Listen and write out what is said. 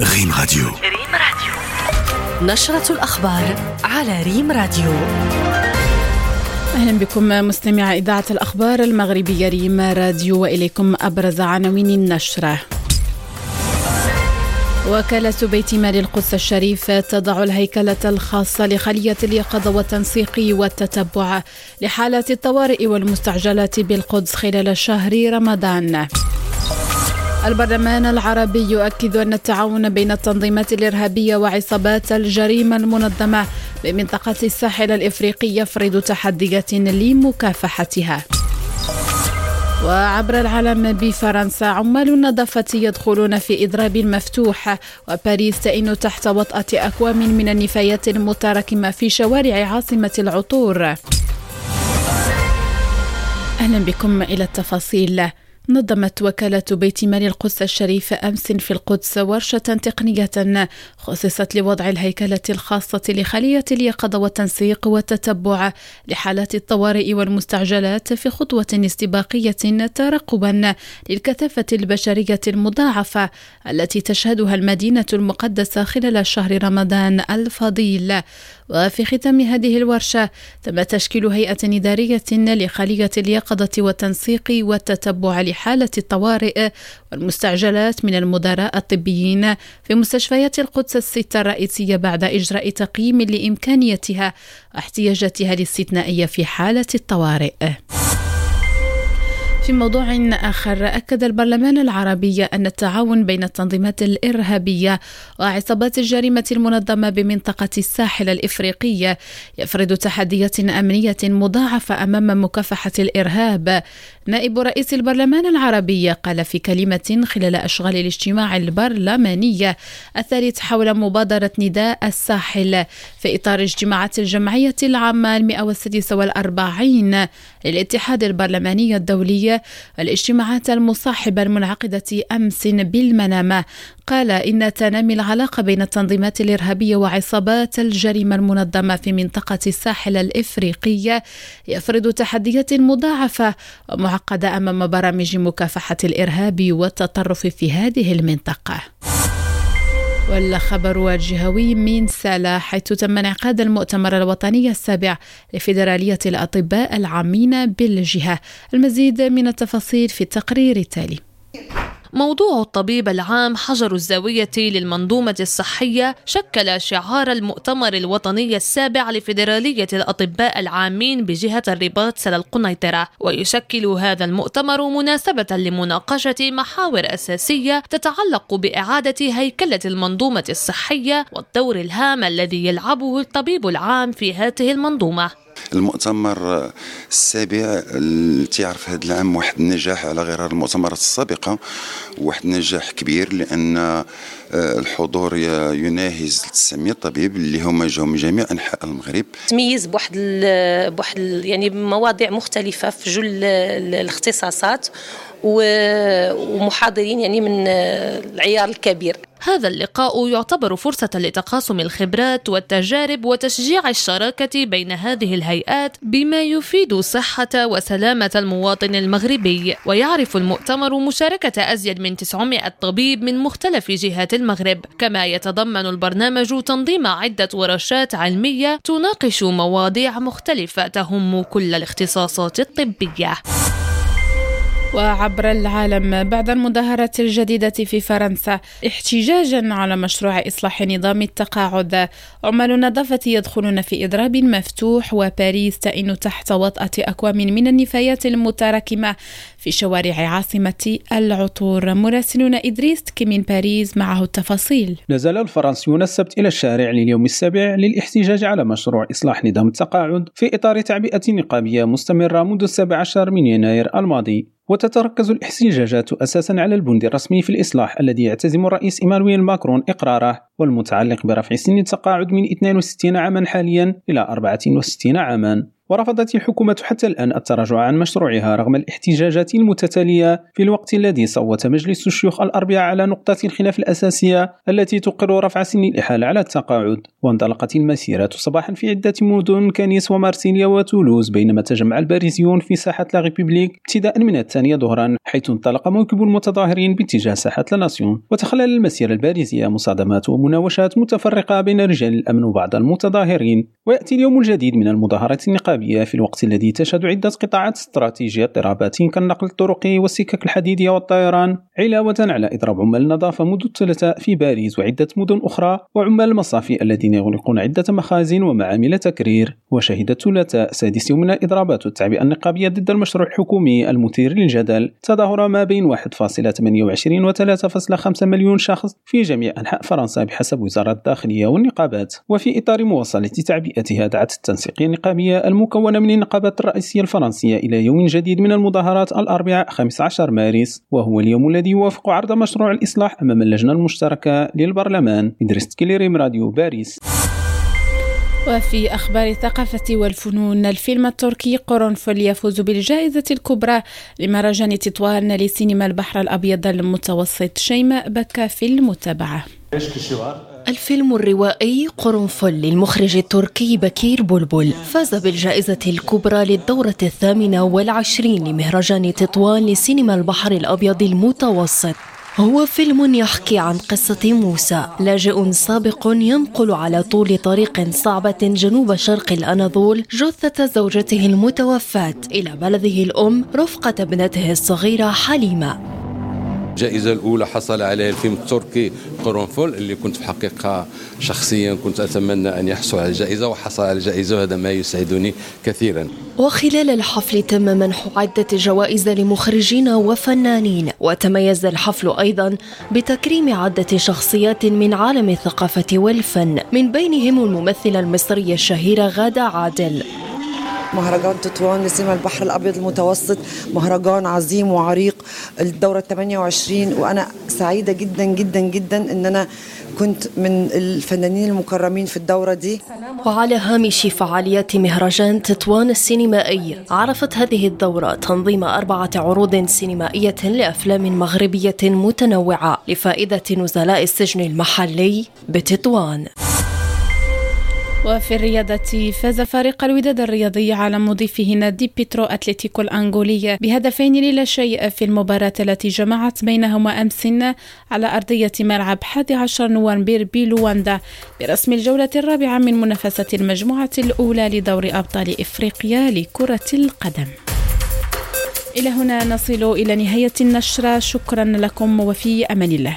ريم راديو. ريم راديو. نشرة الأخبار على ريم راديو. أهلا بكم مستمع إذاعة الأخبار المغربية ريم راديو وإليكم أبرز عناوين النشرة. وكالة بيت مال القدس الشريف تضع الهيكلة الخاصة لخلية اليقظة والتنسيق والتتبع لحالات الطوارئ والمستعجلات بالقدس خلال شهر رمضان. البرلمان العربي يؤكد أن التعاون بين التنظيمات الإرهابية وعصابات الجريمة المنظمة بمنطقة الساحل الإفريقي يفرض تحديات لمكافحتها. وعبر العالم بفرنسا عمال النظافة يدخلون في إضراب مفتوح وباريس تئن تحت وطأة أكوام من النفايات المتراكمة في شوارع عاصمة العطور أهلا بكم إلى التفاصيل نظمت وكالة بيت مال القدس الشريف أمس في القدس ورشة تقنية خصصت لوضع الهيكلة الخاصة لخلية اليقظة والتنسيق والتتبع لحالات الطوارئ والمستعجلات في خطوة استباقية ترقبا للكثافة البشرية المضاعفة التي تشهدها المدينة المقدسة خلال شهر رمضان الفضيل. وفي ختام هذه الورشة تم تشكيل هيئة إدارية لخلية اليقظة والتنسيق والتتبع لحالة الطوارئ والمستعجلات من المدراء الطبيين في مستشفيات القدس الستة الرئيسية بعد إجراء تقييم لإمكانيتها واحتياجاتها الاستثنائية في حالة الطوارئ. في موضوع آخر أكد البرلمان العربي أن التعاون بين التنظيمات الإرهابية وعصابات الجريمة المنظمة بمنطقة الساحل الإفريقي يفرض تحديات أمنية مضاعفة أمام مكافحة الإرهاب. نائب رئيس البرلمان العربي قال في كلمة خلال أشغال الاجتماع البرلماني الثالث حول مبادرة نداء الساحل في إطار اجتماعات الجمعية العامة المئة والسادسة والأربعين للاتحاد البرلماني الدولي الاجتماعات المصاحبة المنعقدة أمس بالمنامة قال إن تنامي العلاقة بين التنظيمات الإرهابية وعصابات الجريمة المنظمة في منطقة الساحل الإفريقية يفرض تحديات مضاعفة ومعقدة أمام برامج مكافحة الإرهاب والتطرف في هذه المنطقة. والخبر الجهوي من سالا حيث تم انعقاد المؤتمر الوطني السابع لفيدرالية الأطباء العامين بالجهة. المزيد من التفاصيل في التقرير التالي. موضوع الطبيب العام حجر الزاوية للمنظومة الصحية شكل شعار المؤتمر الوطني السابع لفيدرالية الأطباء العامين بجهة الرباط سلا القنيطرة. ويشكل هذا المؤتمر مناسبة لمناقشة محاور أساسية تتعلق بإعادة هيكلة المنظومة الصحية والدور الهام الذي يلعبه الطبيب العام في هذه المنظومة. المؤتمر السابع تعرف هذا العام واحد النجاح على غرار المؤتمرات السابقة واحد النجاح كبير لأن آه، الحضور يناهز 900 طبيب اللي هما جاوا من جميع أنحاء المغرب. تميز بواحد بواحد يعني مواضيع مختلفة في جل الاختصاصات ومحاضرين يعني من العيار الكبير. هذا اللقاء يعتبر فرصة لتقاسم الخبرات والتجارب وتشجيع الشراكة بين هذه الهيئات بما يفيد صحة وسلامة المواطن المغربي. ويعرف المؤتمر مشاركة أزيد من 900 طبيب من مختلف جهات المغرب. كما يتضمن البرنامج تنظيم عدة ورشات علمية تناقش مواضيع مختلفة تهم كل الاختصاصات الطبية. وعبر العالم بعد المظاهرات الجديدة في فرنسا احتجاجا على مشروع إصلاح نظام التقاعد. عمال النظافة يدخلون في إضراب مفتوح وباريس تئن تحت وطأة أكوام من النفايات المتراكمة في شوارع عاصمة العطور. مراسلون إدريس من باريس معه التفاصيل. نزل الفرنسيون السبت إلى الشارع لليوم السابع للاحتجاج على مشروع إصلاح نظام التقاعد في إطار تعبئة نقابية مستمرة منذ السابع عشر من يناير الماضي. وتتركز الاحتجاجات أساسا على البند الرسمي في الإصلاح الذي يعتزم الرئيس إيمانويل ماكرون إقراره والمتعلق برفع سن التقاعد من 62 عاما حاليا إلى 64 عاما. ورفضت الحكومة حتى الآن التراجع عن مشروعها رغم الاحتجاجات المتتالية في الوقت الذي صوت مجلس الشيوخ الأربعاء على نقطة الخلاف الأساسية التي تقر رفع سن الإحالة على التقاعد. وانطلقت المسيرة صباحا في عدة مدن كنيس ومارسيليا وتولوز بينما تجمع الباريزيون في ساحة لا ريبوبليك ابتداء من الثانية ظهرا حيث انطلق موكب المتظاهرين باتجاه ساحة لا ناسيون. وتخلل المسيرة الباريزية مصادمات ومناوشات متفرقة بين رجال الأمن وبعض المتظاهرين ويأتي اليوم الجديد من المظاهرات النقابية. في الوقت الذي تشهد عدة قطاعات استراتيجية اضطرابات كالنقل الطرقي والسكك الحديدية والطيران علاوة على إضراب عمال النظافة منذ الثلاثاء في باريس وعدة مدن أخرى وعمال المصافي الذين يغلقون عدة مخازن ومعامل تكرير. وشهد الثلاثاء سادس يوم من الإضرابات والتعبئة النقابية ضد المشروع الحكومي المثير للجدل. تظاهر ما بين 1.28 و 3.5 مليون شخص في جميع أنحاء فرنسا بحسب وزارة الداخلية والنقابات. وفي إطار مواصلة تعبئتها دعت التنسيقية النقابية المكونة من النقابات الرئيسية الفرنسية إلى يوم جديد من المظاهرات الأربعاء 15 مارس وهو اليوم الذي يوافق عرض مشروع الإصلاح أمام اللجنة المشتركة للبرلمان. إدريس تكليريم راديو باريس. وفي أخبار الثقافة والفنون الفيلم التركي قرنفل يفوز بالجائزة الكبرى لمهرجان تطوان لسينما البحر الأبيض المتوسط شيماء بكى في المتابعة. الفيلم الروائي قرنفل للمخرج التركي بكير بلبل. فاز بالجائزة الكبرى للدورة الثامنة والعشرين لمهرجان تطوان لسينما البحر الأبيض المتوسط. هو فيلم يحكي عن قصة موسى لاجئ سابق ينقل على طول طريق صعبة جنوب شرق الأناضول جثة زوجته المتوفاة إلى بلده الأم رفقة ابنته الصغيرة حليمة. الجائزة الأولى حصل عليها الفيلم التركي قرنفل اللي كنت في الحقيقة شخصيا كنت أتمنى أن يحصل على الجائزة وحصل على الجائزة وهذا ما يسعدني كثيرا. وخلال الحفل تم منح عدة جوائز لمخرجين وفنانين وتميز الحفل أيضا بتكريم عدة شخصيات من عالم الثقافة والفن من بينهم الممثلة المصرية الشهيرة غادة عادل. مهرجان تطوان لسيما البحر الأبيض المتوسط. مهرجان عظيم وعريق. الدورة 28 وأنا سعيدة جدا جدا جدا إن أنا كنت من الفنانين المكرمين في الدورة دي. وعلى هامش فعاليات مهرجان تطوان السينمائي عرفت هذه الدورة تنظيم أربعة عروض سينمائية لأفلام مغربية متنوعة لفائدة نزلاء السجن المحلي بتطوان. وفي الرياضة فاز فريق الوداد الرياضي على مضيفه نادي بيترو أتلتيكو الأنغولية بهدفين للا شيء في المباراة التي جمعت بينهما أمس على أرضية ملعب 11 نوفمبر بلواندا برسم الجولة الرابعة من منافسة المجموعة الأولى لدور أبطال إفريقيا لكرة القدم. إلى هنا نصل إلى نهاية النشرة. شكرا لكم وفي أمان الله.